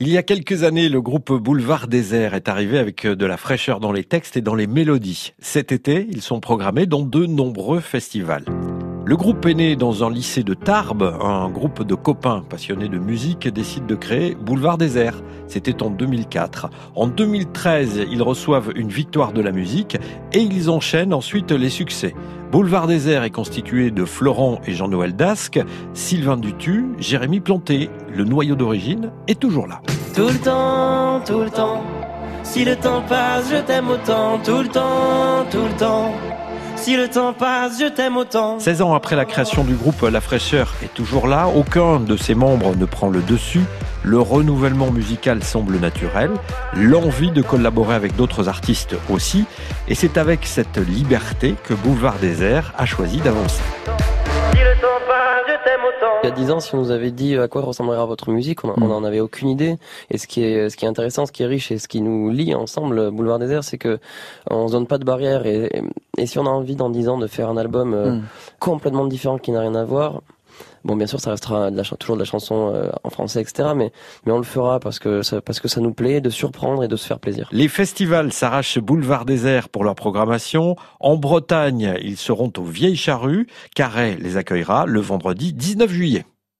Il y a quelques années, le groupe Boulevard Désert est arrivé avec de la fraîcheur dans les textes et dans les mélodies. Cet été, ils sont programmés dans de nombreux festivals. Le groupe est né dans un lycée de Tarbes. Un groupe de copains passionnés de musique décide de créer Boulevard Désert. C'était en 2004. En 2013, ils reçoivent une victoire de la musique et ils enchaînent ensuite les succès. Boulevard Désert est constitué de Florent et Jean-Noël Dasque, Sylvain Dutu, Jérémy Planté. Le noyau d'origine est toujours là. Tout le temps, tout le temps. Si le temps passe, je t'aime autant. Tout le temps, tout le temps. Si le temps passe, je t'aime autant. 16 ans après la création du groupe, la fraîcheur est toujours là. Aucun de ses membres ne prend le dessus. Le renouvellement musical semble naturel. L'envie de collaborer avec d'autres artistes aussi. Et c'est avec cette liberté que Boulevard Désert a choisi d'avancer. Il y a dix ans, si on nous avait dit à quoi ressemblera votre musique, on n'en mm. avait aucune idée. Et ce qui est, ce qui est intéressant, ce qui est riche et ce qui nous lie ensemble, Boulevard Désert, c'est que on se donne pas de barrière. Et, et si on a envie dans dix ans de faire un album euh, mm. complètement différent qui n'a rien à voir, Bon, bien sûr, ça restera toujours de la chanson euh, en français, etc. Mais, on le fera parce que, ça, parce que ça nous plaît de surprendre et de se faire plaisir. Les festivals s'arrachent Boulevard Désert pour leur programmation. En Bretagne, ils seront aux Vieilles Charrues. Carré les accueillera le vendredi 19 juillet.